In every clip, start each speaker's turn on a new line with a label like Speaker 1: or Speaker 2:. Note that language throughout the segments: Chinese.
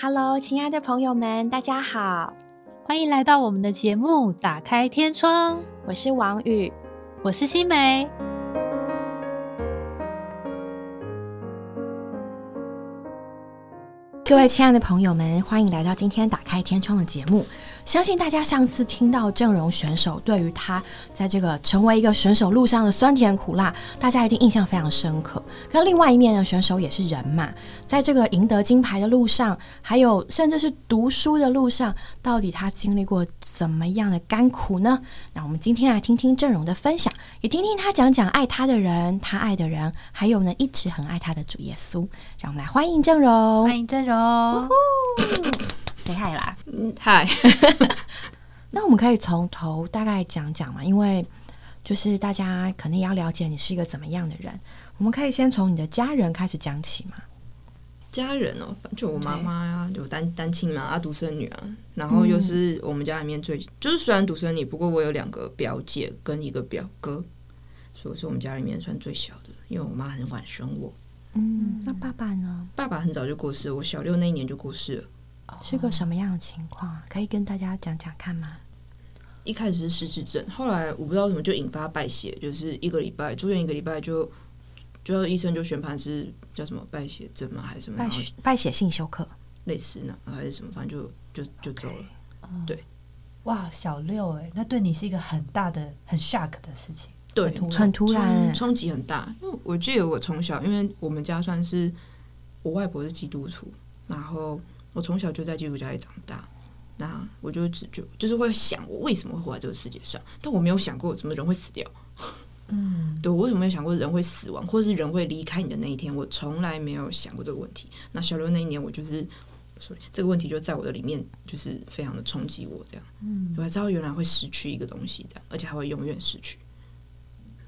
Speaker 1: Hello，亲爱的朋友们，大家好，
Speaker 2: 欢迎来到我们的节目《打开天窗》，
Speaker 1: 我是王宇，
Speaker 2: 我是新梅。
Speaker 1: 各位亲爱的朋友们，欢迎来到今天《打开天窗》的节目。相信大家上次听到郑荣选手对于他在这个成为一个选手路上的酸甜苦辣，大家一定印象非常深刻。可另外一面呢，选手也是人嘛，在这个赢得金牌的路上，还有甚至是读书的路上，到底他经历过怎么样的甘苦呢？那我们今天来听听郑荣的分享，也听听他讲讲爱他的人、他爱的人，还有呢一直很爱他的主耶稣。让我们来欢迎郑荣，
Speaker 2: 欢迎郑荣。
Speaker 1: 谁害啦？
Speaker 3: 嗯，嗨。
Speaker 1: 那我们可以从头大概讲讲嘛，因为就是大家肯定要了解你是一个怎么样的人。我们可以先从你的家人开始讲起嘛。
Speaker 3: 家人哦，就我妈妈呀，就单单亲嘛，啊，独生女啊，然后又是我们家里面最，就是虽然独生女，不过我有两个表姐跟一个表哥，所以是我们家里面算最小的。因为我妈很晚生我。
Speaker 1: 嗯，那爸爸呢？
Speaker 3: 爸爸很早就过世，我小六那一年就过世了。
Speaker 1: 是个什么样的情况？可以跟大家讲讲看吗？
Speaker 3: 一开始是失智症，后来我不知道怎么就引发败血，就是一个礼拜住院一个礼拜就，就医生就宣判是叫什么败血症吗？还是什么
Speaker 1: 败血败血性休克？
Speaker 3: 类似呢，还是什么？反正就就就走了。对，
Speaker 2: 哇，小六哎，那对你是一个很大的很 shock 的事情，
Speaker 3: 对，
Speaker 1: 很突然，
Speaker 3: 冲击很大。因为我记得我从小，因为我们家算是我外婆是基督徒，然后。我从小就在基督教里长大，那我就只就就是会想，我为什么会活在这个世界上？但我没有想过，怎么人会死掉？嗯，对我为什么没有想过人会死亡，或者是人会离开你的那一天？我从来没有想过这个问题。那小刘那一年，我就是所以这个问题就在我的里面，就是非常的冲击我。这样，嗯，我才知道原来会失去一个东西，这样，而且还会永远失去。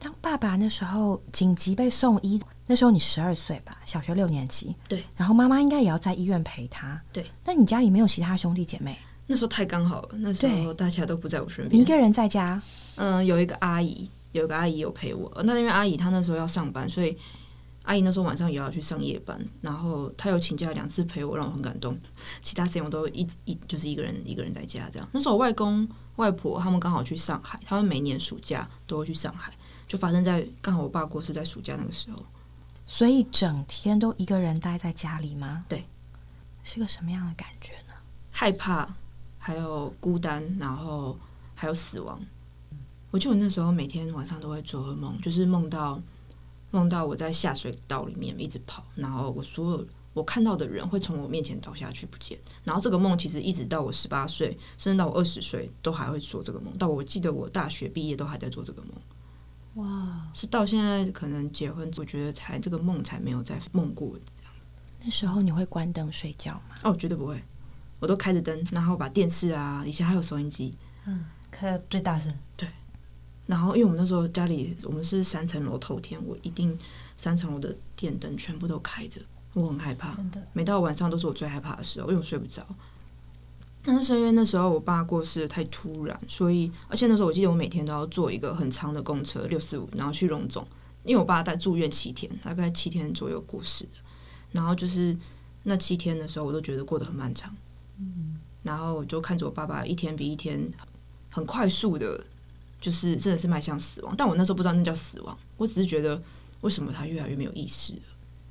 Speaker 1: 当爸爸那时候紧急被送医，那时候你十二岁吧，小学六年级。
Speaker 3: 对，
Speaker 1: 然后妈妈应该也要在医院陪他。
Speaker 3: 对，
Speaker 1: 那你家里没有其他兄弟姐妹？
Speaker 3: 那时候太刚好了，那时候大家都不在我身边，
Speaker 1: 你一个人在家。
Speaker 3: 嗯，有一个阿姨，有一个阿姨有陪我。那因为阿姨她那时候要上班，所以阿姨那时候晚上也要去上夜班，然后她有请假两次陪我，让我很感动。其他时间我都一一就是一个人一个人在家这样。那时候我外公外婆他们刚好去上海，他们每年暑假都会去上海。就发生在刚好我爸过世在暑假那个时候，
Speaker 1: 所以整天都一个人待在家里吗？
Speaker 3: 对，
Speaker 1: 是个什么样的感觉呢？
Speaker 3: 害怕，还有孤单，然后还有死亡。我记得我那时候每天晚上都会做噩梦，就是梦到梦到我在下水道里面一直跑，然后我所有我看到的人会从我面前倒下去不见。然后这个梦其实一直到我十八岁，甚至到我二十岁都还会做这个梦。到我记得我大学毕业都还在做这个梦。哇，是到现在可能结婚，我觉得才这个梦才没有再梦过这样。
Speaker 1: 那时候你会关灯睡觉吗？
Speaker 3: 哦，绝对不会，我都开着灯，然后把电视啊，以前还有收音机，
Speaker 2: 嗯，开到最大声。
Speaker 3: 对，然后因为我们那时候家里我们是三层楼透天，我一定三层楼的电灯全部都开着，我很害怕，
Speaker 2: 真的，
Speaker 3: 每到晚上都是我最害怕的时候，因为我睡不着。那是因为那时候我爸过世太突然，所以而且那时候我记得我每天都要坐一个很长的公车六四五，然后去荣总，因为我爸在住院七天，大概七天左右过世然后就是那七天的时候，我都觉得过得很漫长。嗯，然后我就看着我爸爸一天比一天很快速的，就是真的是迈向死亡。但我那时候不知道那叫死亡，我只是觉得为什么他越来越没有意识了。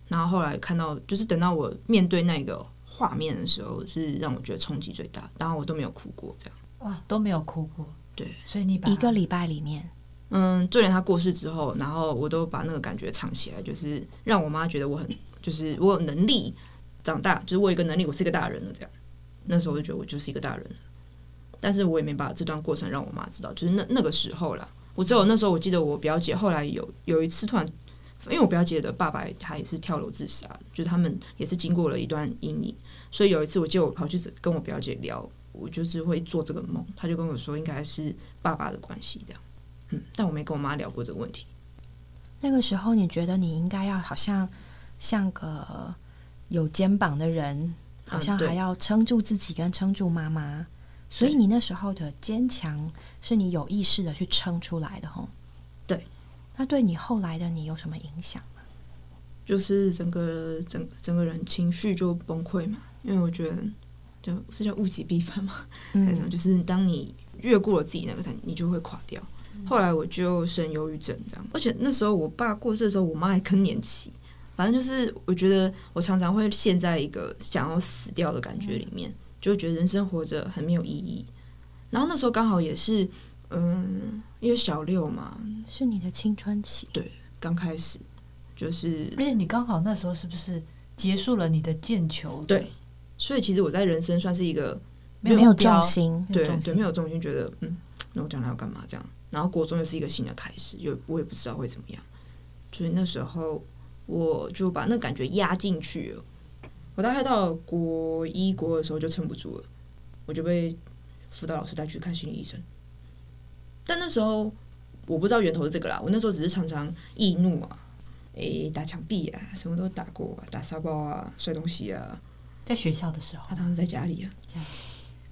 Speaker 3: 然后后来看到，就是等到我面对那个。画面的时候是让我觉得冲击最大，然后我都没有哭过，这样。
Speaker 2: 哇都没有哭过，
Speaker 3: 对，
Speaker 2: 所以你把
Speaker 1: 一个礼拜里面，
Speaker 3: 嗯，就连他过世之后，然后我都把那个感觉藏起来，就是让我妈觉得我很，就是我有能力长大，就是我有一个能力，我是一个大人了，这样，那时候我就觉得我就是一个大人，但是我也没把这段过程让我妈知道，就是那那个时候了，我只有那时候我记得我表姐后来有有一次突然，因为我表姐的爸爸他也是跳楼自杀，就是他们也是经过了一段阴影。所以有一次，我记得我跑去跟我表姐聊，我就是会做这个梦，她就跟我说应该是爸爸的关系这样，嗯，但我没跟我妈聊过这个问题。
Speaker 1: 那个时候，你觉得你应该要好像像个有肩膀的人，好像还要撑住自己跟撑住妈妈，所以你那时候的坚强是你有意识的去撑出来的，吼。
Speaker 3: 对，
Speaker 1: 那对你后来的你有什么影响吗？
Speaker 3: 就是整个整整个人情绪就崩溃嘛。因为我觉得就是叫物极必反嘛，还是什么？
Speaker 1: 嗯，
Speaker 3: 就是当你越过了自己那个坎，你就会垮掉。后来我就生忧郁症这样，而且那时候我爸过世的时候，我妈还更年期。反正就是，我觉得我常常会陷在一个想要死掉的感觉里面，就觉得人生活着很没有意义。然后那时候刚好也是，嗯，因为小六嘛，
Speaker 1: 是你的青春期，对
Speaker 3: 刚开始就是
Speaker 2: 而且你刚好那时候是不是结束了你的毽球？
Speaker 3: 对，所以其实我在人生算是一个
Speaker 2: 没有
Speaker 1: 重心，
Speaker 3: 对对
Speaker 2: 没有重心
Speaker 3: 觉得嗯，那我将来要干嘛这样？然后国中又是一个新的开始，又我也不知道会怎么样，所以那时候我就把那感觉压进去了。我大概到国一国二的时候就撑不住了，我就被辅导老师带去看心理医生。但那时候我不知道源头是这个啦，我那时候只是常常易怒啊，诶、打墙壁啊，什么都打过啊，打沙包啊，摔东西啊，
Speaker 2: 在学校的时候。
Speaker 3: 他，当时在家里啊。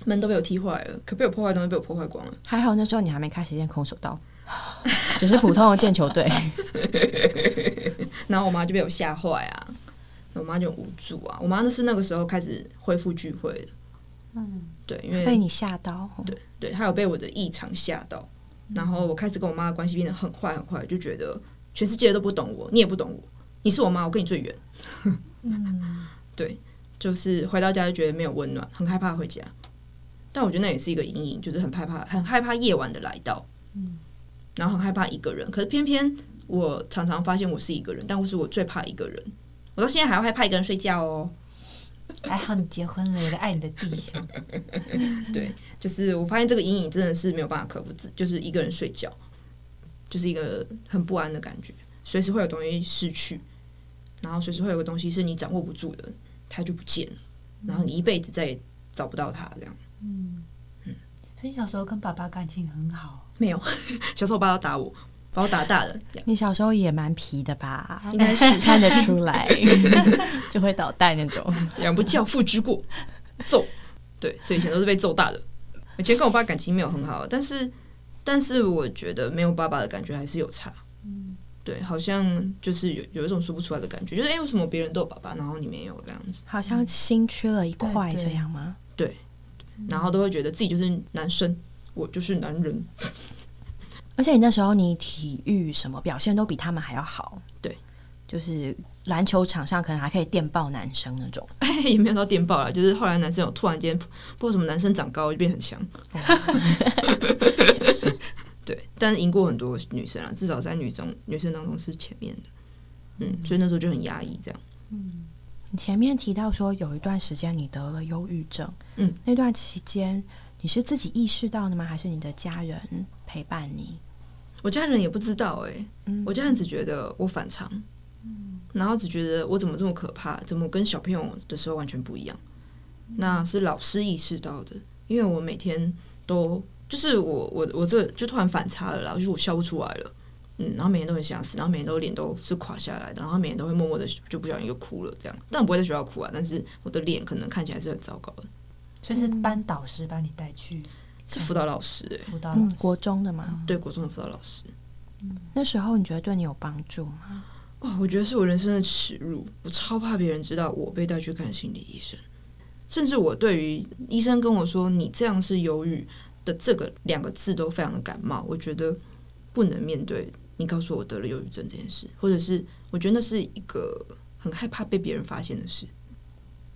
Speaker 3: 门都被我踢坏了，可被我破坏的东西被我破坏光了。
Speaker 1: 还好那时候你还没开始练空手道，只是普通的毽球队。
Speaker 3: 然后我妈就被我吓坏啊，我妈就很无助啊。我妈那是那个时候开始恢复聚会的，
Speaker 2: 嗯，
Speaker 3: 对，因为
Speaker 1: 被你吓到，
Speaker 3: 对对，她有被我的异常吓到，然后我开始跟我妈的关系变得很坏很坏，就觉得全世界都不懂我，你也不懂我，你是我妈，我跟你最远。
Speaker 2: 嗯，
Speaker 3: 对，就是回到家就觉得没有温暖，很害怕回家。但我觉得那也是一个阴影，就是很害怕，很害怕夜晚的来到，
Speaker 2: 嗯，
Speaker 3: 然后很害怕一个人。可是偏偏我常常发现我是一个人，但我是我最怕一个人。我到现在还要害怕一个人睡觉哦。
Speaker 2: 还好你结婚了，有个爱你的弟兄。
Speaker 3: 对，就是我发现这个阴影真的是没有办法克服，自就是一个人睡觉，就是一个很不安的感觉，随时会有东西失去，然后随时会有个东西是你掌握不住的，它就不见了，然后你一辈子再也找不到他，这样
Speaker 2: 嗯嗯，所以小时候跟爸爸感情很好。
Speaker 3: 没有。小时候我爸要打我，把我打大的，
Speaker 1: 你小时候也蛮皮的吧？
Speaker 3: 应该是
Speaker 1: 看得出来，就会捣蛋那种。
Speaker 3: 两不教父之过，揍。对，所以以前都是被揍大的。以前跟我爸感情没有很好，但是但是我觉得没有爸爸的感觉还是有差。对，好像就是有有一种说不出来的感觉，就是哎、诶为什么别人都有爸爸，然后你没有这样子，
Speaker 1: 好像心缺了一块，这样吗？
Speaker 3: 对然后都会觉得自己就是男生，我就是男人。
Speaker 1: 而且你那时候你体育什么表现都比他们还要好，
Speaker 3: 对，
Speaker 1: 就是篮球场上可能还可以电爆男生那种。
Speaker 3: 也没有到电爆了，就是后来男生有突然间不知道什么男生长高就变很强，对，但是赢过很多女生啊，至少在女中女生当中是前面的，嗯，所以那时候就很压抑这样。
Speaker 1: 嗯你前面提到说有一段时间你得了忧郁症，
Speaker 3: 嗯，
Speaker 1: 那段期间你是自己意识到的吗？还是你的家人陪伴你？
Speaker 3: 我家人也不知道哎、
Speaker 1: 嗯
Speaker 3: 我家人只觉得我反常，嗯然后只觉得我怎么这么可怕，怎么跟小朋友的时候完全不一样。那是老师意识到的，因为我每天都就是我我我这就突然反差了啦，就是我笑不出来了，嗯，然后每天都很想死，然后每天都脸都是垮下来的，然后每天都会默默的就不小心就哭了这样，但我不会在学校哭啊，但是我的脸可能看起来是很糟糕的，
Speaker 2: 所以是班导师把你带去
Speaker 3: 是辅导老师哎、
Speaker 2: 辅导老师，，
Speaker 1: 嗯国中的吗？
Speaker 3: 对国中的辅导老师。
Speaker 1: 那时候你觉得对你有帮助吗？
Speaker 3: 哦，我觉得是我人生的耻辱，我超怕别人知道我被带去看心理医生，甚至我对于医生跟我说你这样是忧郁的这个两个字都非常的感冒，我觉得不能面对你告诉我得了忧郁症这件事，或者是我觉得那是一个很害怕被别人发现的事，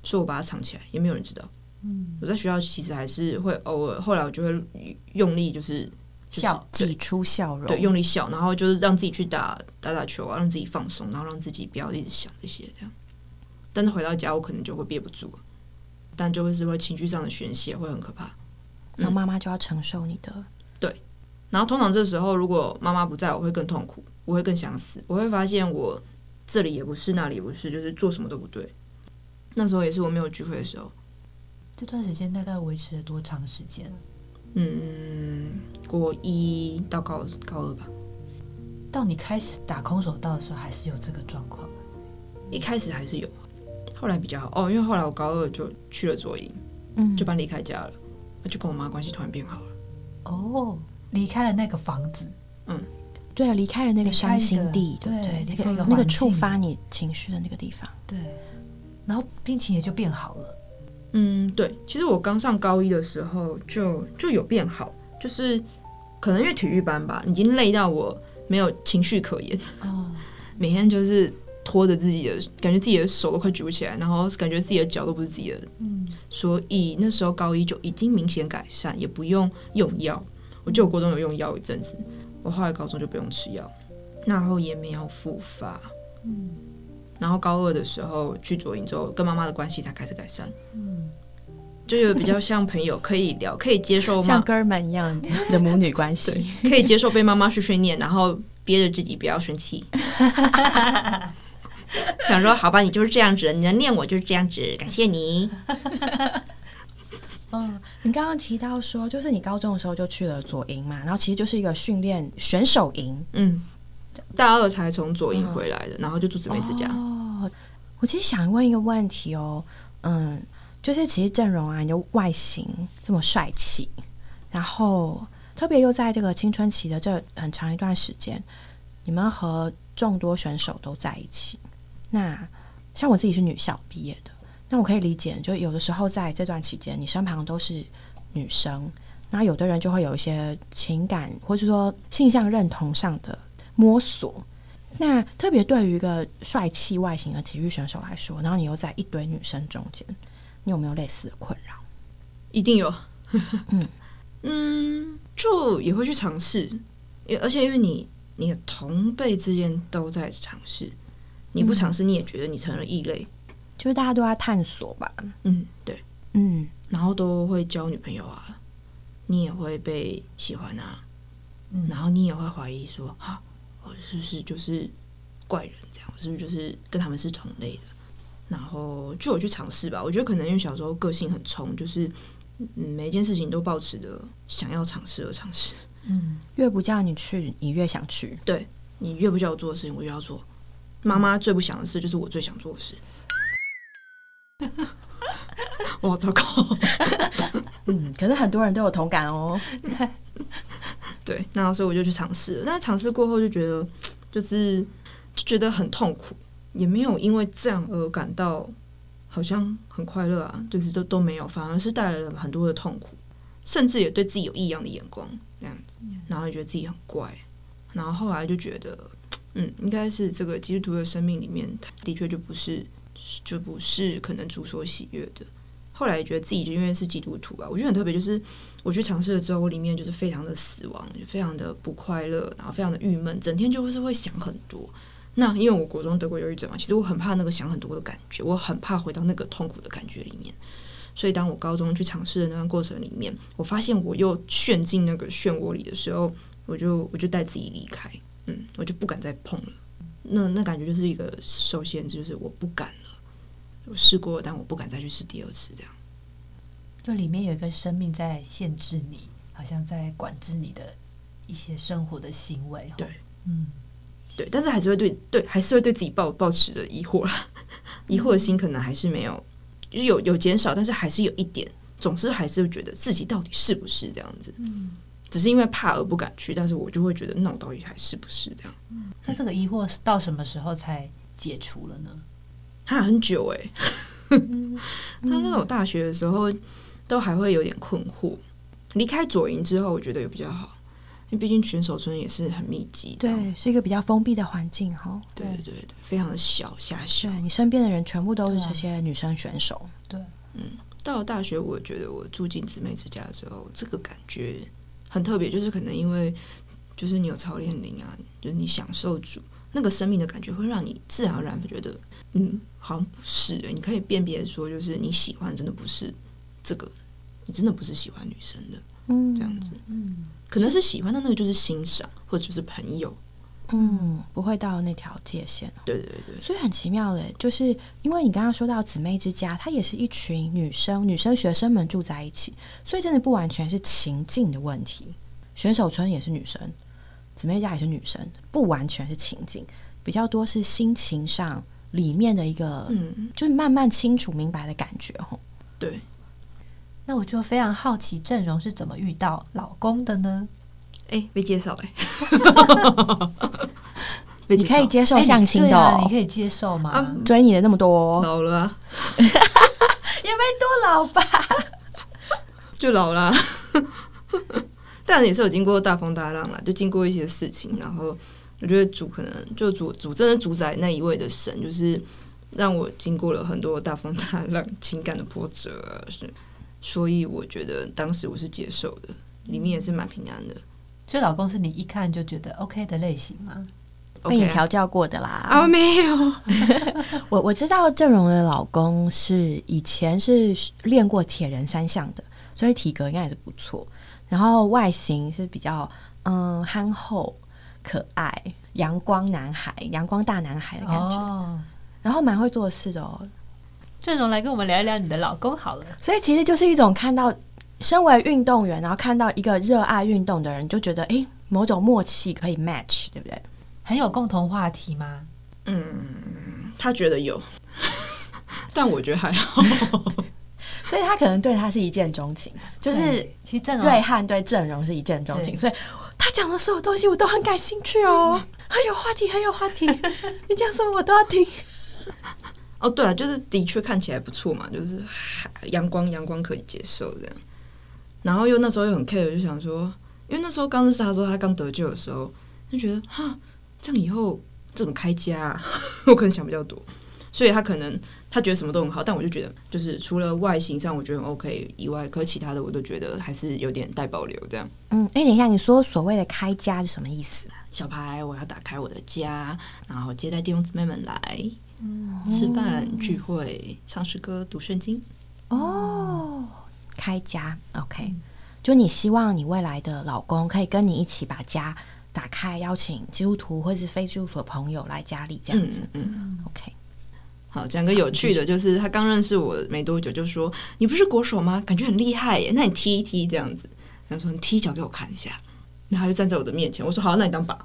Speaker 3: 所以我把它藏起来，也没有人知道。
Speaker 2: 嗯，
Speaker 3: 我在学校其实还是会偶尔，后来我就会用力就是。
Speaker 2: 笑
Speaker 1: 挤出笑容，
Speaker 3: 对，用力笑，然后就是让自己去打打打球啊，让自己放松，然后让自己不要一直想这些这样。但是回到家，我可能就会憋不住，但就会是会情绪上的宣泄，会很可怕。
Speaker 1: 然后妈妈就要承受你的。
Speaker 3: 对然后通常这时候，如果妈妈不在，我会更痛苦，我会更想死，我会发现我这里也不是，那里也不是，就是做什么都不对。那时候也是我没有聚会的时候，
Speaker 2: 这段时间大概维持了多长时间？
Speaker 3: 嗯，国一到高高二吧。
Speaker 2: 到你开始打空手道的时候，还是有这个状况。
Speaker 3: 一开始还是有，后来比较好哦，因为后来我高二就去了左营，
Speaker 1: 嗯，
Speaker 3: 就搬离开家了，就跟我妈关系突然变好了。
Speaker 2: 哦，离开了那个房子，嗯
Speaker 1: 对啊，离开了那个伤心地，对那个那个触发你情绪的那个地方。
Speaker 2: 对，然后病情也就变好了。
Speaker 3: 嗯，对，其实我刚上高一的时候就就有变好，就是可能因为体育班吧，已经累到我没有情绪可言，
Speaker 2: 哦，
Speaker 3: 每天就是拖着自己的，感觉自己的手都快举不起来，然后感觉自己的脚都不是自己的，
Speaker 2: 嗯，
Speaker 3: 所以那时候高一就已经明显改善，也不用用药。我记得我高中有用药一阵子，我后来高中就不用吃药，然后也没有复发。
Speaker 2: 嗯
Speaker 3: 然后高二的时候去左营之后，跟妈妈的关系才开始改善，
Speaker 2: 嗯，
Speaker 3: 就有比较像朋友，可以聊，可以接受妈，
Speaker 1: 像哥们一样的母女关系。，
Speaker 3: 可以接受被妈妈碎碎念，然后憋着自己不要生气。想说好吧，你就是这样子，你能念我就是这样子，感谢你。
Speaker 1: 嗯，你刚刚提到说，就是你高中的时候就去了左营嘛，然后其实就是一个训练选手营。
Speaker 3: 嗯，大二才从左营回来的，然后就住姊妹之家。
Speaker 1: 哦，我其实想问一个问题哦，嗯，就是其实郑容啊，你的外形这么帅气，然后特别又在这个青春期的这很长一段时间，你们和众多选手都在一起。那像我自己是女校毕业的，那我可以理解，就有的时候在这段期间，你身旁都是女生，那有的人就会有一些情感或者说性向认同上的摸索。那特别对于一个帅气外形的体育选手来说，然后你又在一堆女生中间，你有没有类似的困扰？
Speaker 3: 一定有。
Speaker 1: 嗯
Speaker 3: 嗯，就也会去尝试，也而且因为你你的同辈之间都在尝试，你不尝试你也觉得你成了异类。
Speaker 1: 就是大家都在探索吧。
Speaker 3: 嗯，对。
Speaker 1: 嗯，
Speaker 3: 然后都会交女朋友啊，你也会被喜欢啊，
Speaker 2: 嗯
Speaker 3: 然后你也会怀疑说，啊，我是不是就是怪人这样？我是不是就是跟他们是同类的？然后就我去尝试吧。我觉得可能因为小时候个性很冲，就是嗯每一件事情都抱持着想要尝试而尝试。
Speaker 2: 嗯，
Speaker 1: 越不叫你去，你越想去。
Speaker 3: 对你越不叫我做的事情，我越要做。妈妈最不想的事，就是我最想做的事。哇，糟糕！
Speaker 1: 嗯，可是很多人都有同感哦。
Speaker 3: 对，那所以我就去尝试了。但是尝试过后就觉得，就是就觉得很痛苦，也没有因为这样而感到好像很快乐啊，就是都都没有，反而是带来了很多的痛苦，甚至也对自己有异样的眼光这样子，然后也觉得自己很怪，然后后来就觉得，嗯，应该是这个基督徒的生命里面，他的确就不是就不是可能主所喜悦的。后来觉得自己就因为是基督徒吧，我觉得很特别，就是我去尝试了之后，我里面就是非常的死亡，就非常的不快乐，然后非常的郁闷，整天就是会想很多。那因为我国中得过忧郁症嘛，其实我很怕那个想很多的感觉，我很怕回到那个痛苦的感觉里面。所以当我高中去尝试的那段过程里面，我发现我又陷进那个漩涡里的时候，我就我就带自己离开，嗯，我就不敢再碰了。那那感觉就是一个受限制，就是我不敢了。我试过，但我不敢再去试第二次，这样。
Speaker 2: 就里面有一个生命在限制你，好像在管制你的一些生活的行为。
Speaker 3: 对，
Speaker 2: 嗯，
Speaker 3: 对，但是还是会对对，还是会对自己抱抱持着疑惑啦，疑惑的心可能还是没有，就是有有减少，但是还是有一点，总是还是会觉得自己到底是不是这样子，
Speaker 2: 嗯
Speaker 3: 只是因为怕而不敢去，但是我就会觉得那我到底还是不是这样？
Speaker 2: 那这个疑惑是到什么时候才解除了呢？
Speaker 3: 他很久哎、他那种大学的时候都还会有点困惑，离开左营之后，我觉得也比较好，因为毕竟选手村也是很密集的，
Speaker 1: 对，是一个比较封闭的环境哈。
Speaker 3: 对对对对，非常的小狭小
Speaker 1: 对。你身边的人全部都是这些女生选手。
Speaker 2: 对，嗯
Speaker 3: 到了大学，我觉得我住进姊妹之家之后，这个感觉很特别，就是可能因为就是你有操练灵啊，就是你享受主那个生命的感觉，会让你自然而然的觉得，嗯，好像不是、欸，你可以辨别说，就是你喜欢真的不是这个，你真的不是喜欢女生的
Speaker 1: 嗯，
Speaker 3: 这样子，
Speaker 2: 嗯，
Speaker 3: 可能是喜欢的那个就是欣赏或者就是朋友，
Speaker 1: 嗯，不会到那条界限。
Speaker 3: 对对对，
Speaker 1: 所以很奇妙的，就是因为你刚刚说到姊妹之家，它也是一群女生，女生学生们住在一起，所以真的不完全是情境的问题。选手村也是女生，姊妹家也是女生，不完全是情境，比较多是心情上里面的一个，
Speaker 3: 嗯，
Speaker 1: 就是慢慢清楚明白的感觉吼。
Speaker 3: 对，
Speaker 2: 那我就非常好奇郑容是怎么遇到老公的呢？
Speaker 3: 哎、被介绍哎、被
Speaker 1: 你可以接受相亲的、
Speaker 2: 你可以接受吗？
Speaker 3: 啊
Speaker 1: 追你的那么多，
Speaker 3: 老了啊，
Speaker 1: 也没多老吧？
Speaker 3: 就老啦。但也是有经过大风大浪啦，就经过一些事情，然后我觉得主可能就主主真的主宰那一位的神，就是让我经过了很多大风大浪、情感的波折啊，是，所以我觉得当时我是接受的，里面也是蛮平安的。
Speaker 2: 所以老公是你一看就觉得 OK 的类型吗？
Speaker 1: 被你调教过的啦。
Speaker 3: 啊？没有，
Speaker 1: 我我知道郑荣的老公是以前是练过铁人三项的，所以体格应该也是不错。然后外形是比较嗯憨厚、可爱、阳光男孩、阳光大男孩的感觉，
Speaker 2: 哦，
Speaker 1: 然后蛮会做事的哦。
Speaker 2: 郑荣来跟我们聊一聊你的老公好了。
Speaker 1: 所以其实就是一种看到身为运动员，然后看到一个热爱运动的人，就觉得诶某种默契可以 match，对不对？
Speaker 2: 很有共同话题吗？
Speaker 3: 嗯他觉得有，但我觉得还好。
Speaker 1: 所以他可能对他是一见钟情，就是
Speaker 2: 其实
Speaker 1: 瑞汉对郑容是一见钟情，所以他讲的所有东西我都很感兴趣哦，很有话题，很有话题。你讲什么我都要听。
Speaker 3: 哦，对了，就是的确看起来不错嘛，就是还阳光阳光可以接受这样。然后又那时候又很 care，就想说，因为那时候刚认识他说他刚得救的时候，就觉得哈，这样以后怎么开家、啊？我可能想比较多，所以他可能他觉得什么都很好，但我就觉得就是除了外形上我觉得很 OK 以外，可是其他的我都觉得还是有点待保留这样。
Speaker 1: 嗯，哎，等一下，你说所谓的开家是什么意思？
Speaker 3: 小牌，我要打开我的家，然后接待弟兄姊妹们来、吃饭、聚会、唱诗歌、读圣经。
Speaker 1: 哦，开家，OK，就你希望你未来的老公可以跟你一起把家打开，邀请基督徒或是非基督徒的朋友来家里这样子、
Speaker 3: 嗯嗯。
Speaker 1: o k
Speaker 3: 好，讲个有趣的，就是他刚认识我没多久，就说你不是国手吗？感觉很厉害耶，那你踢一踢这样子。他说你踢脚给我看一下，然后他就站在我的面前，我说好，那你当靶。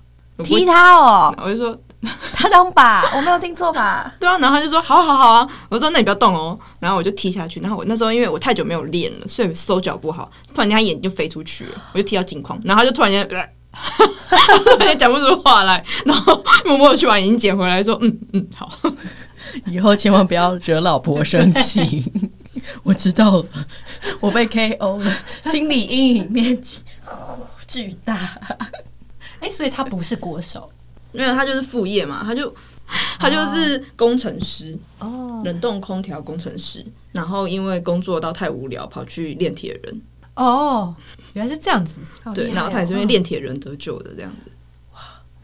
Speaker 1: 踢，他哦，
Speaker 3: 我就说
Speaker 1: 他当靶，我没有听错吧？
Speaker 3: 对啊，然后他就说好好好啊，我说那你不要动哦，然后我就踢下去，然后我那时候因为我太久没有练了，所以手脚不好，突然间他眼睛就飞出去了，我就踢到镜框，然后他就突然间，呃 突然讲不出话来，然后默默去把眼睛捡回来，说嗯嗯好，
Speaker 1: 以后千万不要惹老婆生气。我知道了，我被 KO 了，心理阴影面积巨大。
Speaker 2: 哎，所以他不是国手
Speaker 3: 没有他就是副业嘛，他就他就是工程师。
Speaker 2: 哦
Speaker 3: 冷冻空调工程师，然后因为工作到太无聊，跑去练铁人。
Speaker 2: 哦，原来是这样子。
Speaker 3: 对，然后他也是因为练铁人得救的这样子，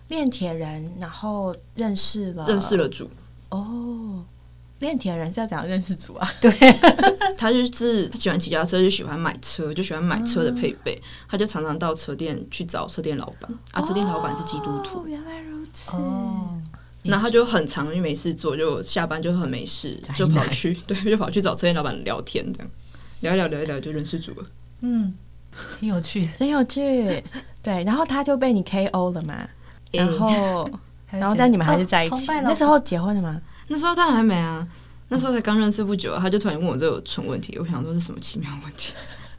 Speaker 1: 练铁人，然后认识了，
Speaker 3: 认识了主。
Speaker 1: 哦。练铁人是要怎样认识主啊？
Speaker 3: 对 他就是他喜欢骑脚踏车，就喜欢买车，就喜欢买车的配备。他就常常到车店去找车店老板啊，车店老板是基督徒
Speaker 1: 哦，，原来如此。
Speaker 2: 哦，
Speaker 3: 然后他就很常因为没事做，就下班就很没事，就跑去对，就跑去找车店老板聊天，这样聊一聊聊一聊就认识主了。
Speaker 2: 嗯，挺有趣的。
Speaker 1: 真有趣。对，然后他就被你 KO 了嘛，然后，然后但你们还是在一起。那时候结婚了吗？
Speaker 3: 那时候当然还没啊，那时候才刚认识不久，他就突然问我这个蠢问题，我想说是什么奇妙的问题？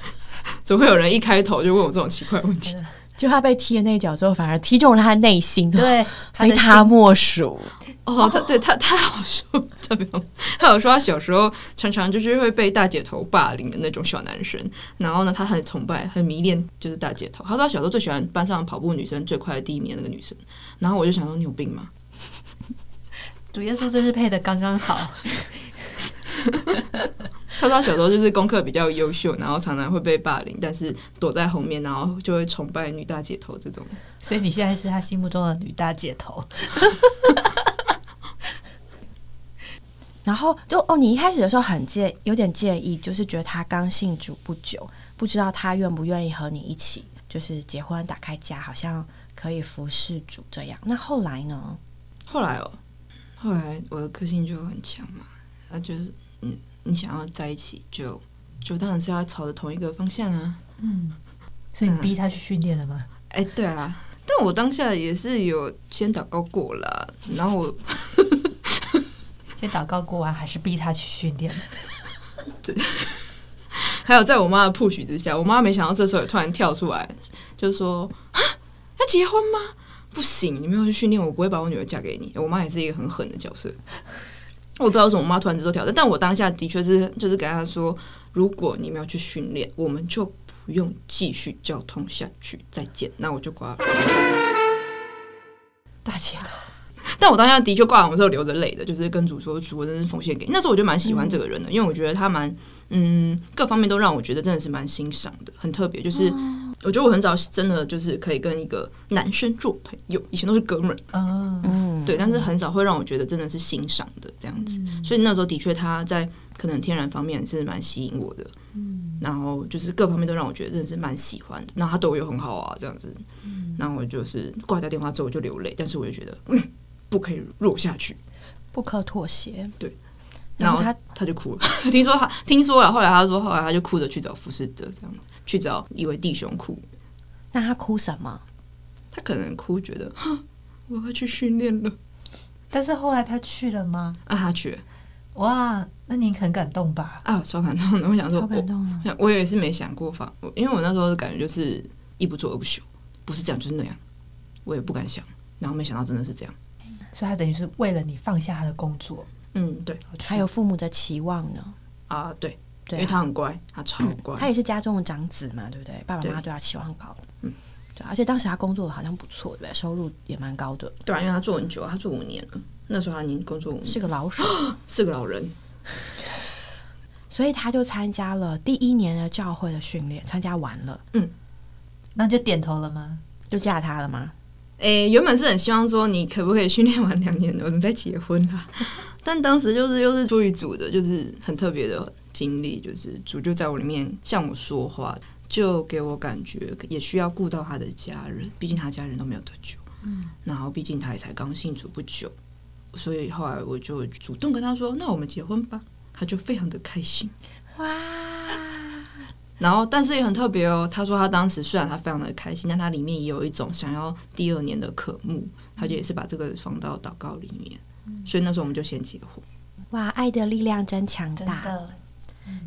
Speaker 3: 怎么会有人一开头就问我这种奇怪的问题？
Speaker 1: 就他被踢了那一脚之后，反而踢中了他的内心，
Speaker 2: 对，
Speaker 1: 非他莫属。
Speaker 3: 哦，他对他他好说，特别他有说他小时候常常就是会被大姐头霸凌的那种小男生，然后呢，他很崇拜、很迷恋就是大姐头。他说他小时候最喜欢班上跑步女生最快的第一名的那个女生，然后我就想说你有病吗？
Speaker 2: 主耶稣真是配的刚刚好。
Speaker 3: 他说他小时候就是功课比较优秀，然后常常会被霸凌，但是躲在后面，然后就会崇拜女大姐头这种。
Speaker 2: 所以你现在是他心目中的女大姐头。
Speaker 1: 然后就哦，你一开始的时候很介，有点介意，就是觉得他刚信主不久，不知道他愿不愿意和你一起，就是结婚打开家，好像可以服侍主这样。那后来呢？
Speaker 3: 后来哦，后来我的个性就很强嘛，他就是嗯，你想要在一起就就当然是要朝着同一个方向啊。
Speaker 2: 嗯，所以你逼他去训练了吗？
Speaker 3: 哎，对啊，但我当下也是有先祷告过了，然后我
Speaker 2: 先祷告过完，还是逼他去训练？
Speaker 3: 对还有在我妈的 push 之下，我妈没想到这时候也突然跳出来，就说啊，要结婚吗？不行，你没有去训练，我不会把我女儿嫁给你。我妈也是一个很狠的角色，我不知道为什么我妈突然这做挑战，但我当下的确是就是给她说，如果你们要去训练，我们就不用继续交通下去，再见。那我就挂了。
Speaker 2: 大姐头，
Speaker 3: 但我当下的确挂完我是有流着泪的，就是跟主说，主我真是奉献给你。那时候我就蛮喜欢这个人的，因为我觉得他蛮嗯各方面都让我觉得真的是蛮欣赏的，很特别。就是我觉得我很早真的就是可以跟一个男生做朋友，以前都是哥们儿，
Speaker 2: 嗯，
Speaker 1: 嗯，
Speaker 3: 对，但是很少会让我觉得真的是欣赏的这样子。所以那时候的确他在可能天然方面是蛮吸引我的，然后就是各方面都让我觉得真的是蛮喜欢的。然后他对我又很好啊，这样子，然后我就是挂掉电话之后我就流泪，但是我就觉得嗯不可以弱下去。
Speaker 1: 不可妥协。
Speaker 3: 对，然后
Speaker 1: 然后他
Speaker 3: 他就哭了。听说他听说了，后来他说，后来他就哭着去找浮士德，这样子去找一位弟兄哭。
Speaker 1: 那他哭什么？
Speaker 3: 他可能哭，觉得哈我要去训练了
Speaker 2: 但是后来他去了吗？
Speaker 3: 啊，他去了
Speaker 2: 哇，那你很感动吧？
Speaker 3: 啊，超感动的。我想说，
Speaker 1: 感动啊！
Speaker 3: 我我也是没想过放，我因为我那时候的感觉就是一不做二不休，不是这样就是那样，我也不敢想。然后没想到真的是这样。
Speaker 2: 所以他等于是为了你放下他的工作，
Speaker 3: 嗯，对
Speaker 1: 还有父母的期望呢。
Speaker 3: 啊，对，因
Speaker 1: 对啊，
Speaker 3: 为他很乖，他超乖。
Speaker 1: 他也是家中的长子嘛，对不对？爸爸妈妈
Speaker 3: 对
Speaker 1: 对他期望很高。
Speaker 3: 嗯，
Speaker 1: 对，而且当时他工作好像不错，对不对？收入也蛮高的，
Speaker 3: 对啊，因为他做很久，他做五年了。那时候他已经工作五年，
Speaker 1: 是个老手。
Speaker 3: 是个老人。
Speaker 1: 所以他就参加了第一年的教会的训练，参加完了嗯
Speaker 2: 那就点头了吗？
Speaker 1: 就嫁他了吗？
Speaker 3: 诶、原本是很希望说你可不可以训练完两年，我们再结婚啦。但当时就是又是出于主的，就是很特别的经历，就是主就在我里面向我说话，就给我感觉也需要顾到他的家人，毕竟他家人都没有多久，嗯，然后毕竟他也才刚信主不久，所以后来我就主动跟他说：“那我们结婚吧。”他就非常的开心。
Speaker 1: 哇，
Speaker 3: 然后，但是也很特别哦。他说他当时虽然他非常的开心，但他里面也有一种想要第二年的渴慕，他就也是把这个放到祷告里面。所以那时候我们就先结婚。
Speaker 1: 哇，爱的力量真强大。
Speaker 2: 真的，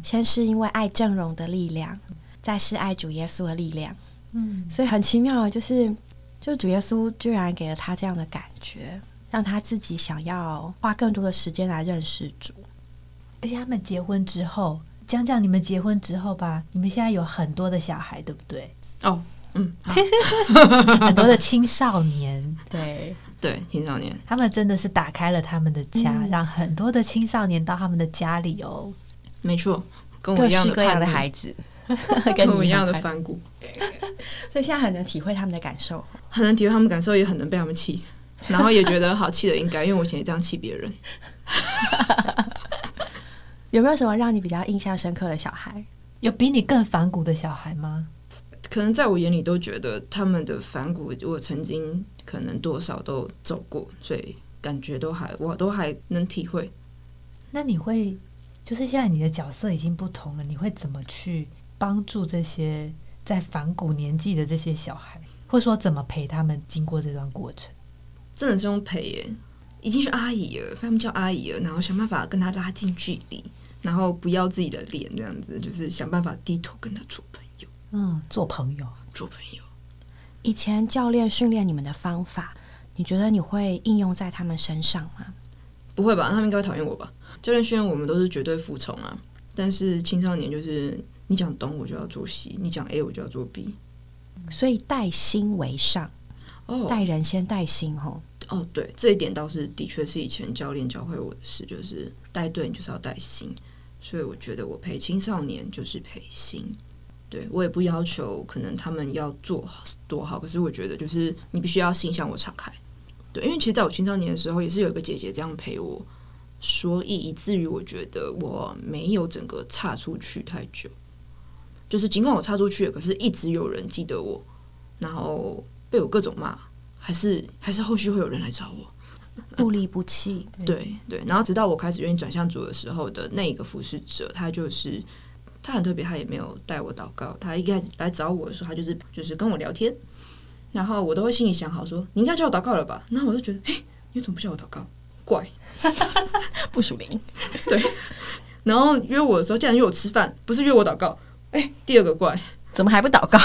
Speaker 1: 先是因为爱正容的力量，再是爱主耶稣的力量，
Speaker 2: 嗯，
Speaker 1: 所以很奇妙的就是，就主耶稣居然给了他这样的感觉，让他自己想要花更多的时间来认识主。
Speaker 2: 而且他们结婚之后，讲讲你们结婚之后吧，你们现在有很多的小孩，对不对？
Speaker 3: 哦，嗯，
Speaker 2: 很多的青少年，
Speaker 1: 对，
Speaker 3: 对，青少年，
Speaker 2: 他们真的是打开了他们的家，
Speaker 1: 嗯
Speaker 2: 让很多的青少年到他们的家里哦。
Speaker 3: 没错，跟我
Speaker 1: 各
Speaker 3: 一样
Speaker 1: 的孩子，
Speaker 3: 跟我一样的反骨，
Speaker 1: 所以现在很能体会他们的感受。
Speaker 3: 很能体会他们感受，也很能被他们气，然后也觉得好气的应该，因为我以前也这样气别人。
Speaker 1: 有没有什么让你比较印象深刻的小孩？
Speaker 2: 有比你更反骨的小孩吗？
Speaker 3: 可能在我眼里都觉得他们的反骨，我曾经可能多少都走过，所以感觉都还我都还能体会。
Speaker 2: 那你会，就是现在你的角色已经不同了，你会怎么去帮助这些在反骨年纪的这些小孩，或者说怎么陪他们经过这段过程？
Speaker 3: 真的是用陪耶，已经是阿姨了，他们叫阿姨了，然后想办法跟他拉近距离，然后不要自己的脸这样子，就是想办法低头跟他做朋友，
Speaker 2: 嗯，做朋友。
Speaker 3: 做朋友。
Speaker 1: 以前教练训练你们的方法，你觉得你会应用在他们身上吗？
Speaker 3: 不会吧？他们应该会讨厌我吧？教练训练我们都是绝对服从啊，但是青少年就是你讲东我就要做西，你讲 A 我就要做 B。
Speaker 1: 所以带心为上，
Speaker 3: 哦
Speaker 1: 带人先带心吼。
Speaker 3: 哦，对，这一点倒是的确是以前教练教会我的事，就是带队你就是要带心，所以我觉得我陪青少年就是陪心。对我也不要求可能他们要做好多好，可是我觉得就是你必须要心向我敞开。对，因为其实在我青少年的时候，也是有一个姐姐这样陪我，所以以至于我觉得我没有整个岔出去太久。就是尽管我岔出去了，可是一直有人记得我，然后被我各种骂，还是还是后续会有人来找我。
Speaker 1: 不离不弃，
Speaker 3: 对对，然后直到我开始愿意转向主的时候的那一个服侍者，他就是他很特别，他也没有带我祷告，他一开始来找我的时候，他就是就是跟我聊天，然后我都会心里想好说，你应该叫我祷告了吧？然后我就觉得，嘿，你怎么不叫我祷告？怪。
Speaker 1: 不属灵。
Speaker 3: 然后约我的时候，竟然约我吃饭，不是约我祷告，哎，第二个怪。
Speaker 1: 怎么还不祷告？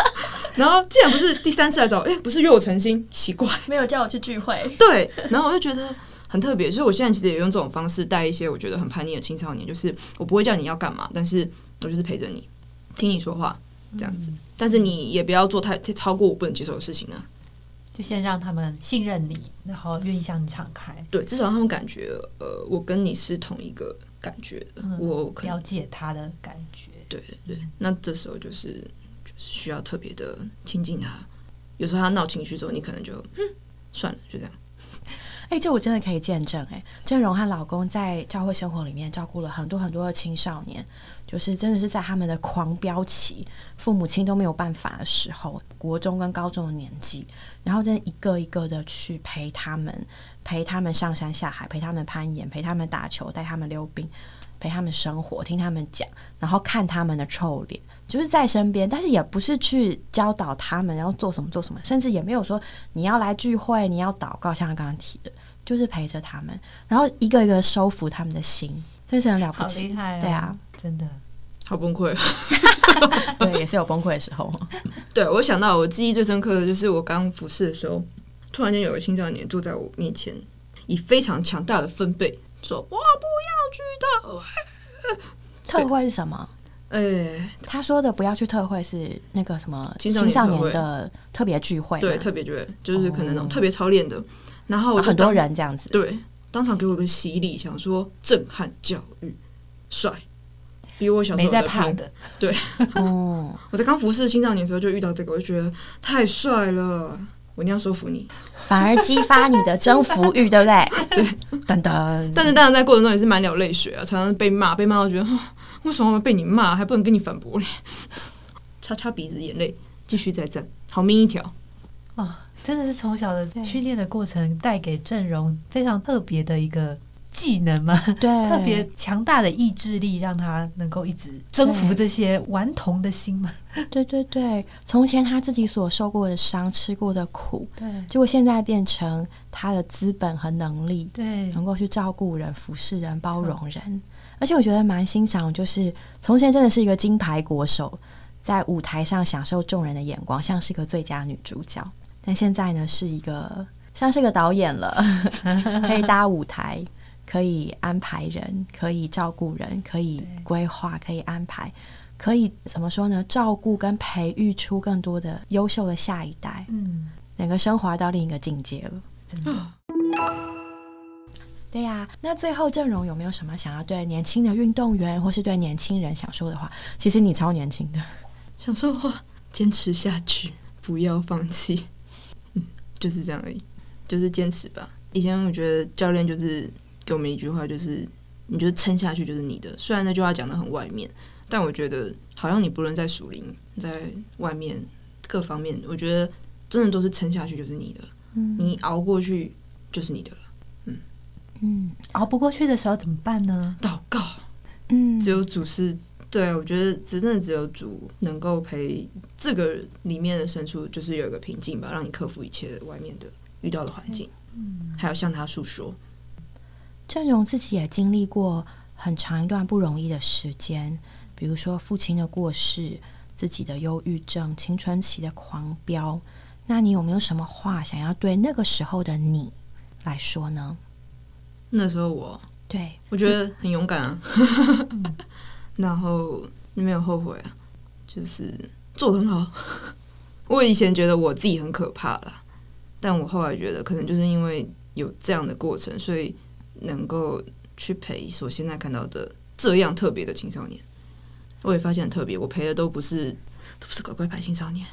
Speaker 3: 然后竟然不是第三次来找我，哎，不是约我诚心，奇怪。
Speaker 1: 没有叫我去聚会。
Speaker 3: 对，然后我就觉得很特别。就是我现在其实也用这种方式带一些我觉得很叛逆的青少年，就是我不会叫你要干嘛，但是我就是陪着你，听你说话这样子。但是你也不要做太超过我不能接受的事情啊。
Speaker 2: 就先让他们信任你，然后愿意向你敞开，
Speaker 3: 对，至少让他们感觉，呃，我跟你是同一个感觉的，我可
Speaker 2: 了解他的感觉。
Speaker 3: 对对对，那这时候就是就是需要特别的亲近他。有时候他闹情绪之后，你可能就嗯算了，就这样。
Speaker 1: 哎，这我真的可以见证。哎，郑荣和老公在教会生活里面照顾了很多很多的青少年。就是真的是在他们的狂飙期，父母亲都没有办法的时候，国中跟高中的年纪，然后真的一个一个的去陪他们，陪他们上山下海，陪他们攀岩，陪他们打球，带他们溜冰，陪他们生活，听他们讲，然后看他们的臭脸，就是在身边，但是也不是去教导他们要做什么做什么，甚至也没有说你要来聚会，你要祷告，像他刚刚提的，就是陪着他们，然后一个一个收服他们的心。这是很了不起，对啊，
Speaker 2: 真的
Speaker 3: 好崩溃。
Speaker 1: 对，也是有崩溃的时候。
Speaker 3: 对我想到我记忆最深刻的就是我刚服侍的时候，突然间有个青少年坐在我面前，以非常强大的分贝说：“我不要去特会。”
Speaker 1: 特会是什么？
Speaker 3: 哎，
Speaker 1: 他说的不要去特会是那个什么青少年的特别聚会，
Speaker 3: 对，特别聚会就是可能那种特别操练的，然后
Speaker 1: 很多人这样子，
Speaker 3: 对。当场给我个洗礼，想说震撼教育，帅，比我小时候
Speaker 2: 没在怕的。
Speaker 3: 对，哦，我在刚服侍青少年的时候就遇到这个，我就觉得太帅了，我一定要说服你，
Speaker 1: 反而激发你的征服欲，对不对？
Speaker 3: 对，
Speaker 1: 等等。
Speaker 3: 但是当然在过程中也是满了泪水啊，常常被骂，被骂到觉得为什么被你骂还不能跟你反驳嘞？擦擦鼻子眼泪，继续再战，好命一条
Speaker 2: 啊。真的是从小的训练的过程带给阵容非常特别的一个技能吗？
Speaker 1: 对，
Speaker 2: 特别强大的意志力，让他能够一直征服这些顽童的心吗？
Speaker 1: 对对对，从前他自己所受过的伤、吃过的苦，
Speaker 2: 对，
Speaker 1: 结果现在变成他的资本和能力，
Speaker 2: 对，
Speaker 1: 能够去照顾人、服侍人、包容人。而且我觉得蛮欣赏，就是从前真的是一个金牌国手，在舞台上享受众人的眼光，像是个最佳女主角。但现在呢，是一个像是个导演了，可以搭舞台，可以安排人，可以照顾人，可以规划，可以安排，可以怎么说呢？照顾跟培育出更多的优秀的下一代，嗯，两个升华到另一个境界了，
Speaker 2: 真的。
Speaker 1: 对呀，那最后阵容有没有什么想要对年轻的运动员或是对年轻人想说的话？其实你超年轻的，
Speaker 3: 想说话，坚持下去，不要放弃。就是这样而已，就是坚持吧。以前我觉得教练就是给我们一句话，就是你觉得撑下去就是你的。虽然那句话讲的很外面，但我觉得好像你不论在属灵，在外面各方面，我觉得真的都是撑下去就是你的。嗯，你熬过去就是你的了。嗯
Speaker 2: 嗯，熬不过去的时候怎么办呢？
Speaker 3: 祷告。嗯，只有主是。对，我觉得真正只有主能够陪这个里面的深处，就是有一个平静吧，让你克服一切外面的遇到的环境，嗯，还有向他诉说。
Speaker 1: 郑荣自己也经历过很长一段不容易的时间，比如说父亲的过世，自己的忧郁症，青春期的狂飙。那你有没有什么话想要对那个时候的你来说呢？
Speaker 3: 那时候我
Speaker 1: 对
Speaker 3: 我觉得很勇敢啊。然后没有后悔啊，就是做的很好。我以前觉得我自己很可怕了，但我后来觉得可能就是因为有这样的过程，所以能够去陪所现在看到的这样特别的青少年。我也发现很特别，我陪的都不是都不是乖乖牌青少年。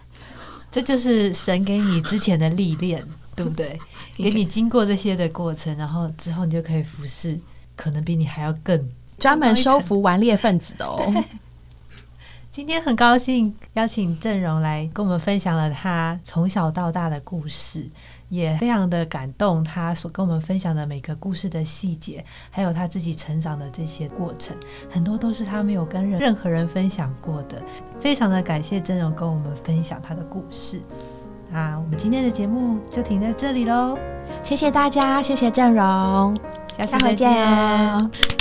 Speaker 2: 这就是神给你之前的历练，对不对？给你经过这些的过程，然后之后你就可以服侍，可能比你还要更。
Speaker 1: 专门收服顽劣分子的哦。
Speaker 2: 今天很高兴邀请郑荣来跟我们分享了他从小到大的故事，也非常的感动。他所跟我们分享的每个故事的细节，还有他自己成长的这些过程，很多都是他没有跟任任何人分享过的。非常的感谢郑荣跟我们分享他的故事。那我们今天的节目就停在这里喽，
Speaker 1: 谢谢大家，谢谢郑荣，
Speaker 2: 下次再见。